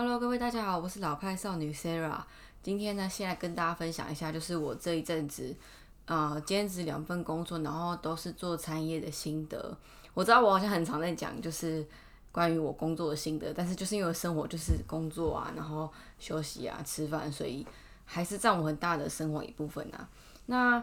Hello，各位大家好，我是老派少女 Sarah。今天呢，先来跟大家分享一下，就是我这一阵子，呃，兼职两份工作，然后都是做餐饮业的心得。我知道我好像很常在讲，就是关于我工作的心得，但是就是因为生活就是工作啊，然后休息啊，吃饭，所以还是占我很大的生活一部分啊。那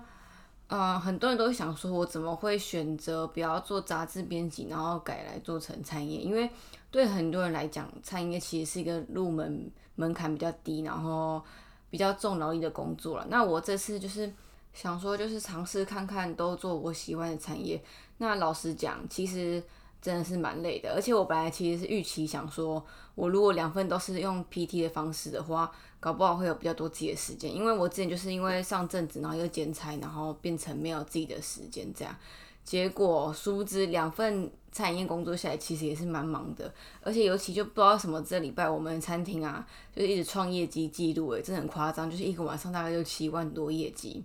呃，很多人都想说，我怎么会选择不要做杂志编辑，然后改来做成餐饮？因为对很多人来讲，餐饮业其实是一个入门门槛比较低，然后比较重劳力的工作了。那我这次就是想说，就是尝试看看都做我喜欢的产业。那老实讲，其实。真的是蛮累的，而且我本来其实是预期想说，我如果两份都是用 PT 的方式的话，搞不好会有比较多自己的时间。因为我之前就是因为上阵子，然后又兼差，然后变成没有自己的时间这样。结果殊不知两份餐饮业工作下来，其实也是蛮忙的。而且尤其就不知道什么，这礼拜我们餐厅啊，就是一直创业绩记录，诶，真的很夸张，就是一个晚上大概就七万多业绩，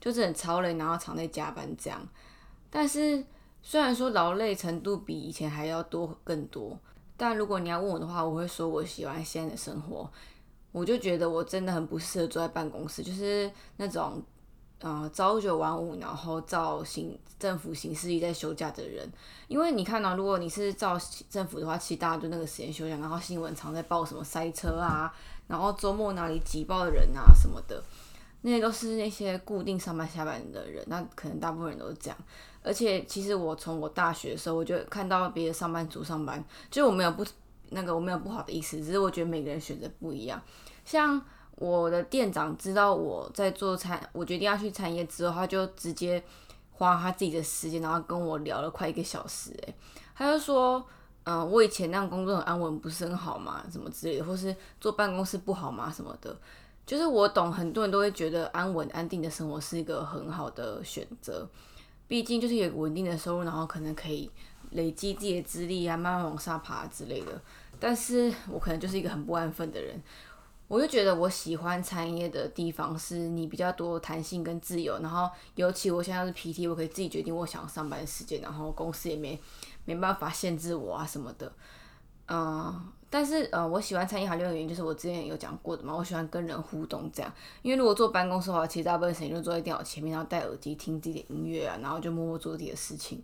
就是很超累，然后常在加班这样。但是。虽然说劳累程度比以前还要多更多，但如果你要问我的话，我会说我喜欢现在的生活。我就觉得我真的很不适合坐在办公室，就是那种，呃，朝九晚五，然后照行政府行事一在休假的人。因为你看到，如果你是照政府的话，其实大家就那个时间休假，然后新闻常在报什么塞车啊，然后周末哪里挤爆的人啊什么的。那些都是那些固定上班下班的人，那可能大部分人都是这样。而且其实我从我大学的时候，我就看到别的上班族上班，就我没有不那个我没有不好的意思，只是我觉得每个人选择不一样。像我的店长知道我在做餐，我决定要去餐业之后，他就直接花他自己的时间，然后跟我聊了快一个小时。诶，他就说，嗯，我以前那样工作很安稳，不是很好吗？什么之类的，或是坐办公室不好吗？什么的。就是我懂，很多人都会觉得安稳安定的生活是一个很好的选择，毕竟就是有稳定的收入，然后可能可以累积自己的资历啊，慢慢往上爬之类的。但是我可能就是一个很不安分的人，我就觉得我喜欢餐饮业的地方是你比较多弹性跟自由，然后尤其我现在是 PT，我可以自己决定我想上班时间，然后公司也没没办法限制我啊什么的，嗯。但是，呃，我喜欢餐饮行业的原因就是我之前有讲过的嘛，我喜欢跟人互动这样。因为如果坐办公室的话，其实大部分时间就坐在电脑前面，然后戴耳机听自己的音乐啊，然后就默默做自己的事情。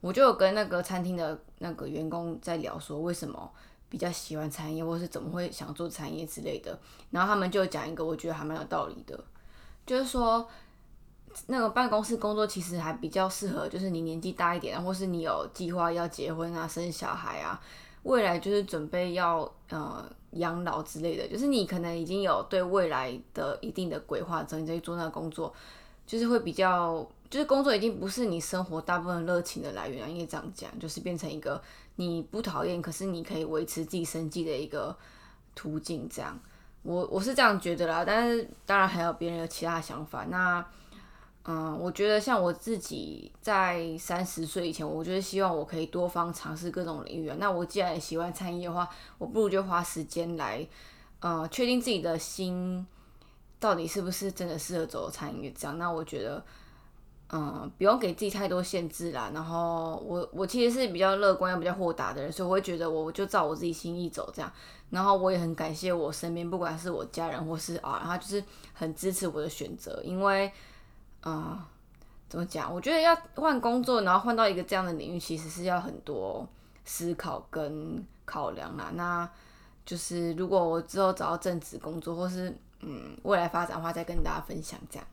我就有跟那个餐厅的那个员工在聊，说为什么比较喜欢餐饮，或是怎么会想做餐饮之类的。然后他们就讲一个我觉得还蛮有道理的，就是说那个办公室工作其实还比较适合，就是你年纪大一点，或是你有计划要结婚啊、生小孩啊。未来就是准备要呃养老之类的，就是你可能已经有对未来的一定的规划之后，你再去做那个工作，就是会比较，就是工作已经不是你生活大部分热情的来源了，应该这样讲，就是变成一个你不讨厌，可是你可以维持自己生计的一个途径。这样，我我是这样觉得啦，但是当然还有别人有其他想法。那嗯，我觉得像我自己在三十岁以前，我觉得希望我可以多方尝试各种领域啊。那我既然喜欢餐饮的话，我不如就花时间来，呃，确定自己的心到底是不是真的适合走餐饮这样。那我觉得，嗯，不用给自己太多限制啦。然后我我其实是比较乐观又比较豁达的人，所以我会觉得我就照我自己心意走这样。然后我也很感谢我身边不管是我家人或是啊，他就是很支持我的选择，因为。啊，怎么讲？我觉得要换工作，然后换到一个这样的领域，其实是要很多思考跟考量啦。那就是如果我之后找到正职工作，或是嗯未来发展的话，再跟大家分享这样。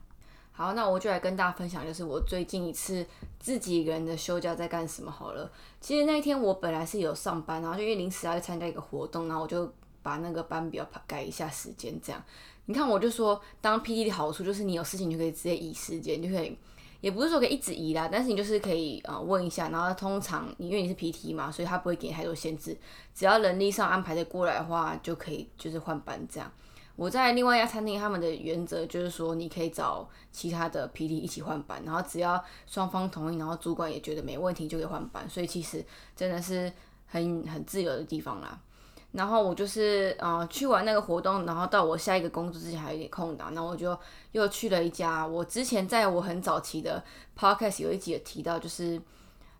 好，那我就来跟大家分享，就是我最近一次自己一个人的休假在干什么好了。其实那一天我本来是有上班，然后就因为临时要去参加一个活动，然后我就把那个班表改一下时间这样。你看，我就说，当 P D 的好处就是你有事情就可以直接移时间，就可以，也不是说可以一直移啦，但是你就是可以呃问一下，然后通常因为你是 P T 嘛，所以他不会给你太多限制，只要能力上安排的过来的话，就可以就是换班这样。我在另外一家餐厅，他们的原则就是说，你可以找其他的 P T 一起换班，然后只要双方同意，然后主管也觉得没问题，就可以换班，所以其实真的是很很自由的地方啦。然后我就是呃去完那个活动，然后到我下一个工作之前还有点空档，然后我就又去了一家我之前在我很早期的 podcast 有一集有提到，就是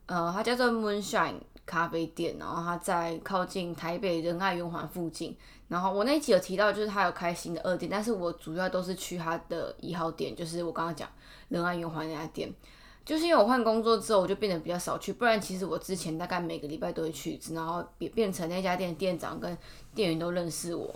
呃，它叫做 Moonshine 咖啡店，然后它在靠近台北仁爱圆环附近。然后我那一集有提到，就是它有开新的二店，但是我主要都是去它的一号店，就是我刚刚讲仁爱圆环那家店。就是因为我换工作之后，我就变得比较少去，不然其实我之前大概每个礼拜都会去一次，然后变变成那家店店长跟店员都认识我。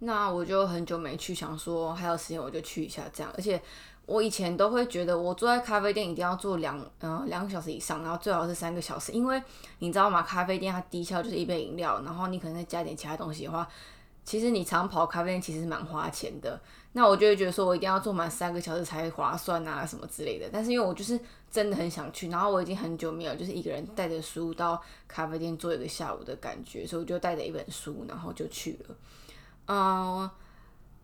那我就很久没去，想说还有时间我就去一下这样。而且我以前都会觉得，我坐在咖啡店一定要坐两嗯两个小时以上，然后最好是三个小时，因为你知道吗？咖啡店它低效就是一杯饮料，然后你可能再加点其他东西的话，其实你常跑咖啡店其实蛮花钱的。那我就会觉得说我一定要坐满三个小时才划算啊什么之类的。但是因为我就是真的很想去，然后我已经很久没有就是一个人带着书到咖啡店坐一个下午的感觉，所以我就带着一本书，然后就去了。嗯，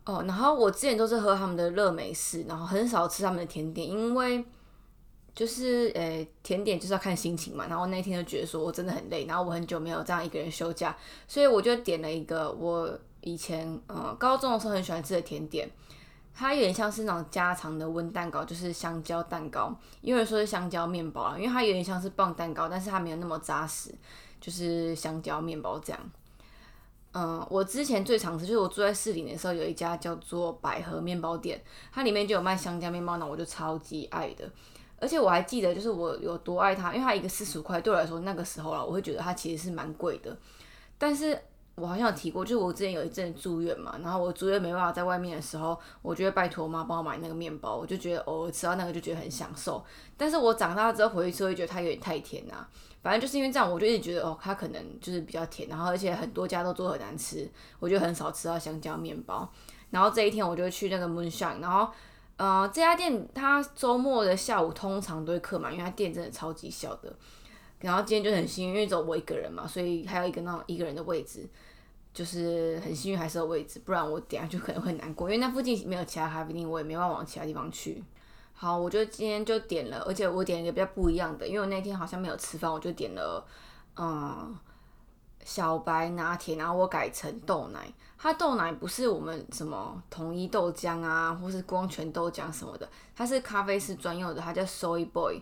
哦，然后我之前都是喝他们的热美式，然后很少吃他们的甜点，因为就是诶，甜点就是要看心情嘛。然后那天就觉得说我真的很累，然后我很久没有这样一个人休假，所以我就点了一个我以前呃高中的时候很喜欢吃的甜点，它有点像是那种家常的温蛋糕，就是香蕉蛋糕，因为说是香蕉面包啊，因为它有点像是棒蛋糕，但是它没有那么扎实，就是香蕉面包这样。嗯，我之前最常吃就是我住在市里的时候，有一家叫做百合面包店，它里面就有卖香蕉面包，那我就超级爱的。而且我还记得，就是我有多爱它，因为它一个四十五块，对我来说那个时候啦，我会觉得它其实是蛮贵的。但是我好像有提过，就是我之前有一阵住院嘛，然后我住院没办法在外面的时候，我就会拜托我妈帮我买那个面包，我就觉得偶尔吃到那个就觉得很享受。但是我长大之后回去吃，会觉得它有点太甜啊。反正就是因为这样，我就一直觉得哦，它可能就是比较甜，然后而且很多家都做很难吃，我就很少吃到香蕉面包。然后这一天我就去那个 Moonshine，然后呃这家店它周末的下午通常都会客满，因为它店真的超级小的。然后今天就很幸运，因为只有我一个人嘛，所以还有一个那种一个人的位置，就是很幸运还是有位置，不然我等下就可能会难过，因为那附近没有其他咖啡店，我也没办法往其他地方去。好，我就今天就点了，而且我点一个比较不一样的，因为我那天好像没有吃饭，我就点了嗯小白拿铁，然后我改成豆奶。它豆奶不是我们什么统一豆浆啊，或是光泉豆浆什么的，它是咖啡师专用的，它叫 Soy Boy。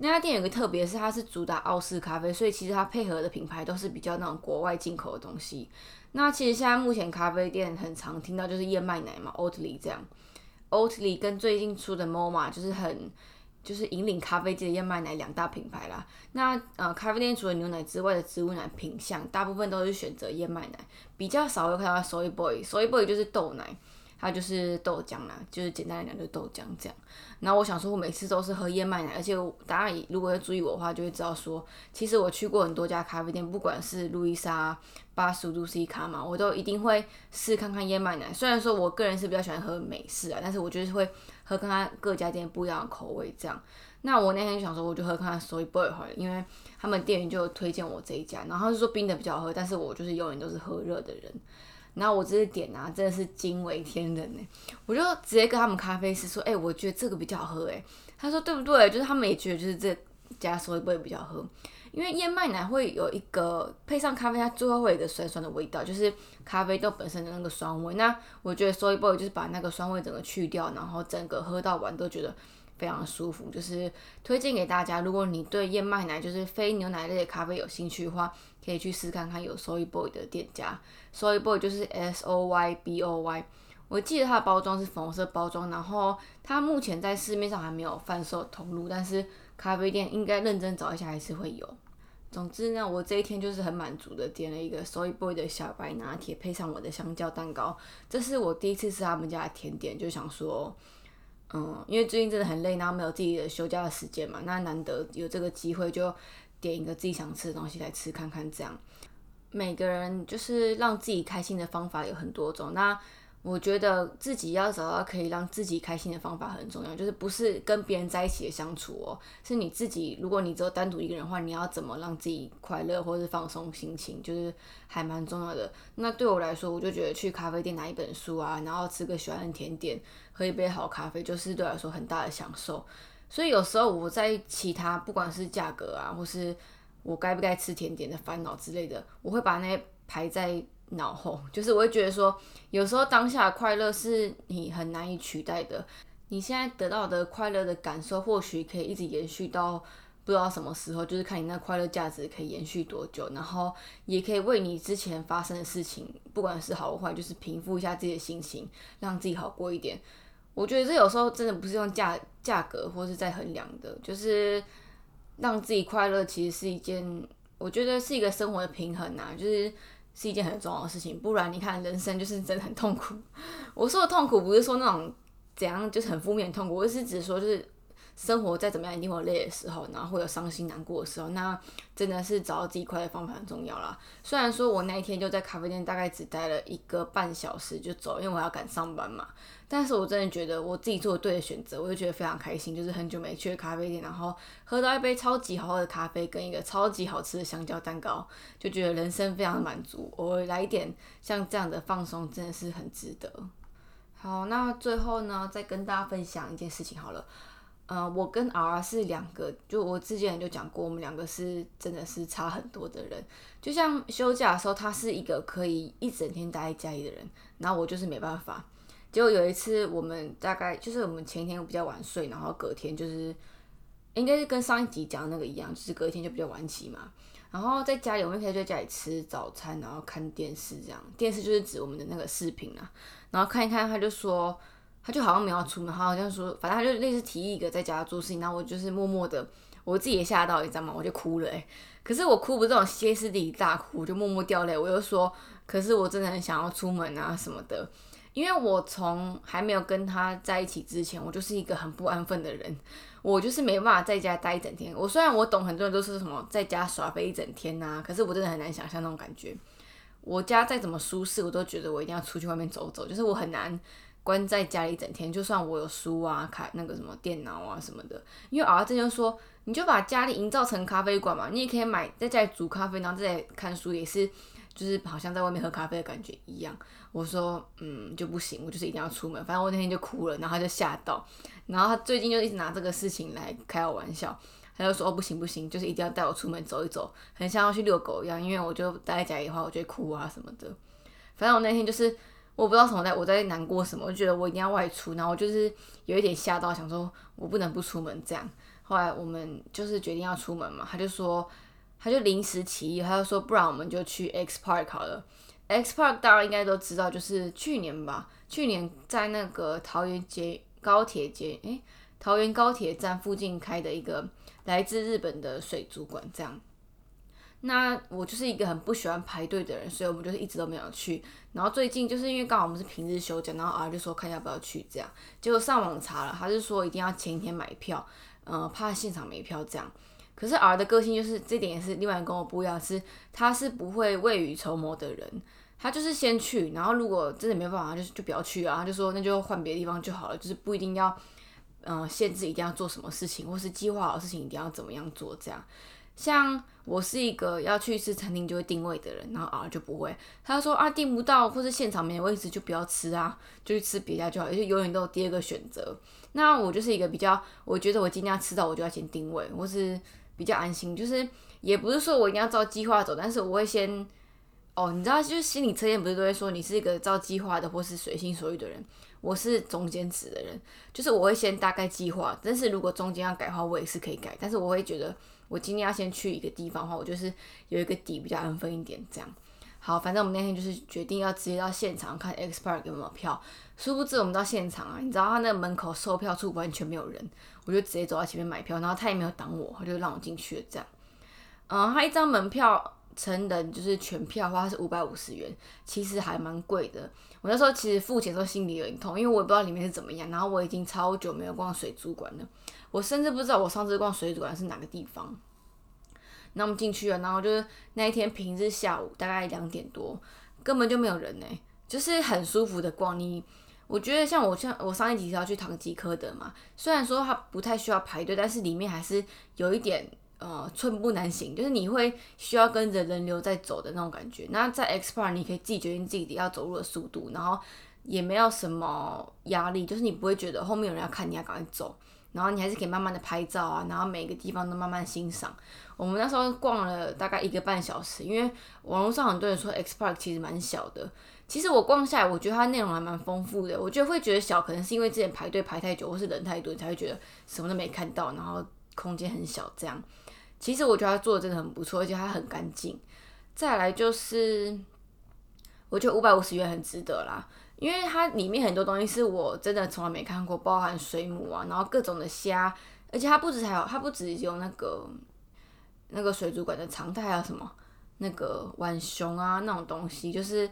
那家店有个特别，是它是主打澳式咖啡，所以其实它配合的品牌都是比较那种国外进口的东西。那其实现在目前咖啡店很常听到就是燕麦奶嘛，Oatly 这样。Oatly 跟最近出的 Moma 就是很就是引领咖啡界的燕麦奶两大品牌啦。那呃咖啡店除了牛奶之外的植物奶品相，大部分都是选择燕麦奶，比较少会看到 Soy Boy，Soy Boy 就是豆奶。它就是豆浆啦，就是简单来讲就是豆浆这样。然后我想说，我每次都是喝燕麦奶，而且大家如果要注意我的话，就会知道说，其实我去过很多家咖啡店，不管是路易莎、八十五度 C 卡嘛，我都一定会试看看燕麦奶。虽然说我个人是比较喜欢喝美式啊，但是我就是会喝看看各家店不一样的口味这样。那我那天就想说，我就喝看看 Soy Boy 好了，因为他们店员就推荐我这一家，然后是说冰的比较好喝，但是我就是永远都是喝热的人。然后我这是点啊，真的是惊为天人呢！我就直接跟他们咖啡师说：“哎，我觉得这个比较好喝。”哎，他说：“对不对？”就是他们也觉得就是这加所以不会比较好喝，因为燕麦奶会有一个配上咖啡，它最后会有一个酸酸的味道，就是咖啡豆本身的那个酸味。那我觉得 Soy Boy 就是把那个酸味整个去掉，然后整个喝到完都觉得。非常舒服，就是推荐给大家。如果你对燕麦奶就是非牛奶类的咖啡有兴趣的话，可以去试看看有 Soy Boy 的店家。Soy Boy 就是 S O Y B O Y。我记得它的包装是粉红色包装，然后它目前在市面上还没有贩售通路，但是咖啡店应该认真找一下还是会有。总之呢，我这一天就是很满足的点了一个 Soy Boy 的小白拿铁，配上我的香蕉蛋糕。这是我第一次吃他们家的甜点，就想说。嗯，因为最近真的很累，然后没有自己的休假的时间嘛，那难得有这个机会，就点一个自己想吃的东西来吃看看。这样，每个人就是让自己开心的方法有很多种。那我觉得自己要找到可以让自己开心的方法很重要，就是不是跟别人在一起的相处哦，是你自己。如果你只有单独一个人的话，你要怎么让自己快乐或是放松心情，就是还蛮重要的。那对我来说，我就觉得去咖啡店拿一本书啊，然后吃个喜欢的甜点，喝一杯好咖啡，就是对我来说很大的享受。所以有时候我在其他不管是价格啊，或是我该不该吃甜点的烦恼之类的，我会把那排在。脑后就是我会觉得说，有时候当下的快乐是你很难以取代的。你现在得到的快乐的感受，或许可以一直延续到不知道什么时候，就是看你那快乐价值可以延续多久，然后也可以为你之前发生的事情，不管是好或坏，就是平复一下自己的心情，让自己好过一点。我觉得这有时候真的不是用价价格或是在衡量的，就是让自己快乐，其实是一件我觉得是一个生活的平衡呐，就是是一件很重要的事情。不然你看人生就是真的很痛苦。我说的痛苦不是说那种怎样就是很负面痛苦，我是指说就是。生活再怎么样，一定会累的时候，然后会有伤心难过的时候。那真的是找到自己快乐方法很重要啦。虽然说我那一天就在咖啡店，大概只待了一个半小时就走，因为我要赶上班嘛。但是我真的觉得我自己做对的选择，我就觉得非常开心。就是很久没去咖啡店，然后喝到一杯超级好喝的咖啡，跟一个超级好吃的香蕉蛋糕，就觉得人生非常的满足。我来一点像这样的放松，真的是很值得。好，那最后呢，再跟大家分享一件事情好了。呃，我跟 R 是两个，就我之前就讲过，我们两个是真的是差很多的人。就像休假的时候，他是一个可以一整天待在家里的人，然后我就是没办法。结果有一次，我们大概就是我们前一天比较晚睡，然后隔天就是应该是跟上一集讲的那个一样，就是隔一天就比较晚起嘛。然后在家里，我们可以在家里吃早餐，然后看电视这样。电视就是指我们的那个视频啊，然后看一看，他就说。他就好像没有出门，他好像说，反正他就类似提议一个在家做事情，然后我就是默默的，我自己也吓到，你知道吗？我就哭了哎，可是我哭不是这种歇斯底里大哭，我就默默掉泪。我就说，可是我真的很想要出门啊什么的，因为我从还没有跟他在一起之前，我就是一个很不安分的人，我就是没办法在家待一整天。我虽然我懂很多人都是什么在家耍飞一整天呐，可是我真的很难想象那种感觉。我家再怎么舒适，我都觉得我一定要出去外面走走，就是我很难。关在家里一整天，就算我有书啊、开那个什么电脑啊什么的，因为儿子就说，你就把家里营造成咖啡馆嘛，你也可以买在家里煮咖啡，然后在看书，也是就是好像在外面喝咖啡的感觉一样。我说，嗯，就不行，我就是一定要出门。反正我那天就哭了，然后他就吓到，然后他最近就一直拿这个事情来开我玩笑，他就说，哦，不行不行，就是一定要带我出门走一走，很像要去遛狗一样，因为我就待在家里的话，我就会哭啊什么的。反正我那天就是。我不知道什么在，我在难过什么，我就觉得我一定要外出，然后我就是有一点吓到，想说我不能不出门这样。后来我们就是决定要出门嘛，他就说，他就临时起意，他就说不然我们就去 X Park 好了。X Park 大家应该都知道，就是去年吧，去年在那个桃园街高铁街，诶，桃园高铁站附近开的一个来自日本的水族馆这样。那我就是一个很不喜欢排队的人，所以我们就是一直都没有去。然后最近就是因为刚好我们是平日休假，然后 R 就说看要不要去这样。结果上网查了，他是说一定要前一天买票，呃，怕现场没票这样。可是 R 的个性就是这点也是另外跟我不一样，是他是不会未雨绸缪的人，他就是先去，然后如果真的没办法，就就不要去啊。他就说那就换别的地方就好了，就是不一定要嗯限制一定要做什么事情，或是计划好事情一定要怎么样做这样。像我是一个要去吃餐厅就会定位的人，然后 R 就不会。他说啊订不到或是现场没位置就不要吃啊，就去吃别家就好，而且永远都有第二个选择。那我就是一个比较，我觉得我今天要吃到我就要先定位，我是比较安心。就是也不是说我一定要照计划走，但是我会先哦，你知道，就是心理测验不是都会说你是一个照计划的或是随心所欲的人。我是中间值的人，就是我会先大概计划，但是如果中间要改的话，我也是可以改。但是我会觉得。我今天要先去一个地方的话，我就是有一个底比较安分一点，这样。好，反正我们那天就是决定要直接到现场看 X Park 有没有票。殊不知我们到现场啊，你知道他那个门口售票处完全没有人，我就直接走到前面买票，然后他也没有挡我，他就让我进去了。这样，嗯，他一张门票成人就是全票的话是五百五十元，其实还蛮贵的。我那时候其实付钱的时候心里有点痛，因为我也不知道里面是怎么样。然后我已经超久没有逛水族馆了。我甚至不知道我上次逛水族馆是哪个地方。那我们进去了，然后就是那一天平日下午大概两点多，根本就没有人呢，就是很舒服的逛。你我觉得像我像我上一集是要去唐吉诃德嘛，虽然说它不太需要排队，但是里面还是有一点呃寸步难行，就是你会需要跟着人流在走的那种感觉。那在 X Park 你可以自己决定自己要走路的速度，然后也没有什么压力，就是你不会觉得后面有人要看，你要赶快走。然后你还是可以慢慢的拍照啊，然后每个地方都慢慢欣赏。我们那时候逛了大概一个半小时，因为网络上很多人说 X Park 其实蛮小的。其实我逛下来，我觉得它内容还蛮丰富的。我觉得会觉得小，可能是因为之前排队排太久，或是人太多，你才会觉得什么都没看到，然后空间很小这样。其实我觉得它做的真的很不错，而且它很干净。再来就是，我觉得五百五十元很值得啦，因为它里面很多东西是我真的从来没看过，包含水母啊，然后各种的虾，而且它不止还有，它不止有那个那个水族馆的常态，还有什么那个浣熊啊那种东西，就是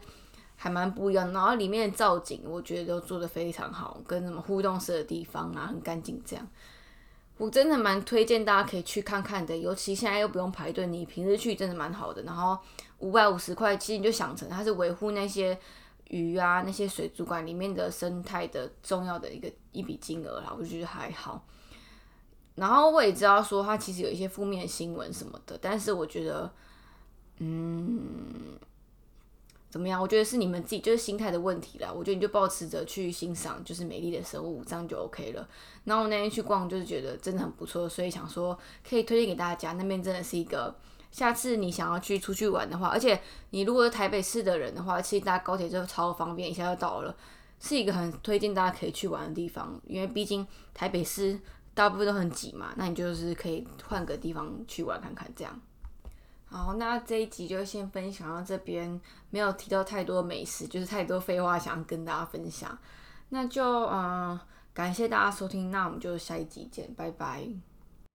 还蛮不一样。然后里面的造景，我觉得都做的非常好，跟什么互动式的地方啊，很干净这样。我真的蛮推荐大家可以去看看的，尤其现在又不用排队，你平时去真的蛮好的。然后五百五十块，其实你就想成它是维护那些鱼啊、那些水族馆里面的生态的重要的一个一笔金额啦，我觉得还好。然后我也知道说它其实有一些负面新闻什么的，但是我觉得，嗯。怎么样？我觉得是你们自己就是心态的问题啦。我觉得你就保持着去欣赏，就是美丽的生物，这样就 OK 了。然后我那天去逛，就是觉得真的很不错，所以想说可以推荐给大家。那边真的是一个，下次你想要去出去玩的话，而且你如果是台北市的人的话，其实搭高铁就超方便，一下就到了，是一个很推荐大家可以去玩的地方。因为毕竟台北市大部分都很挤嘛，那你就是可以换个地方去玩看看，这样。好，那这一集就先分享到这边，没有提到太多美食，就是太多废话想跟大家分享。那就嗯，感谢大家收听，那我们就下一集见，拜拜。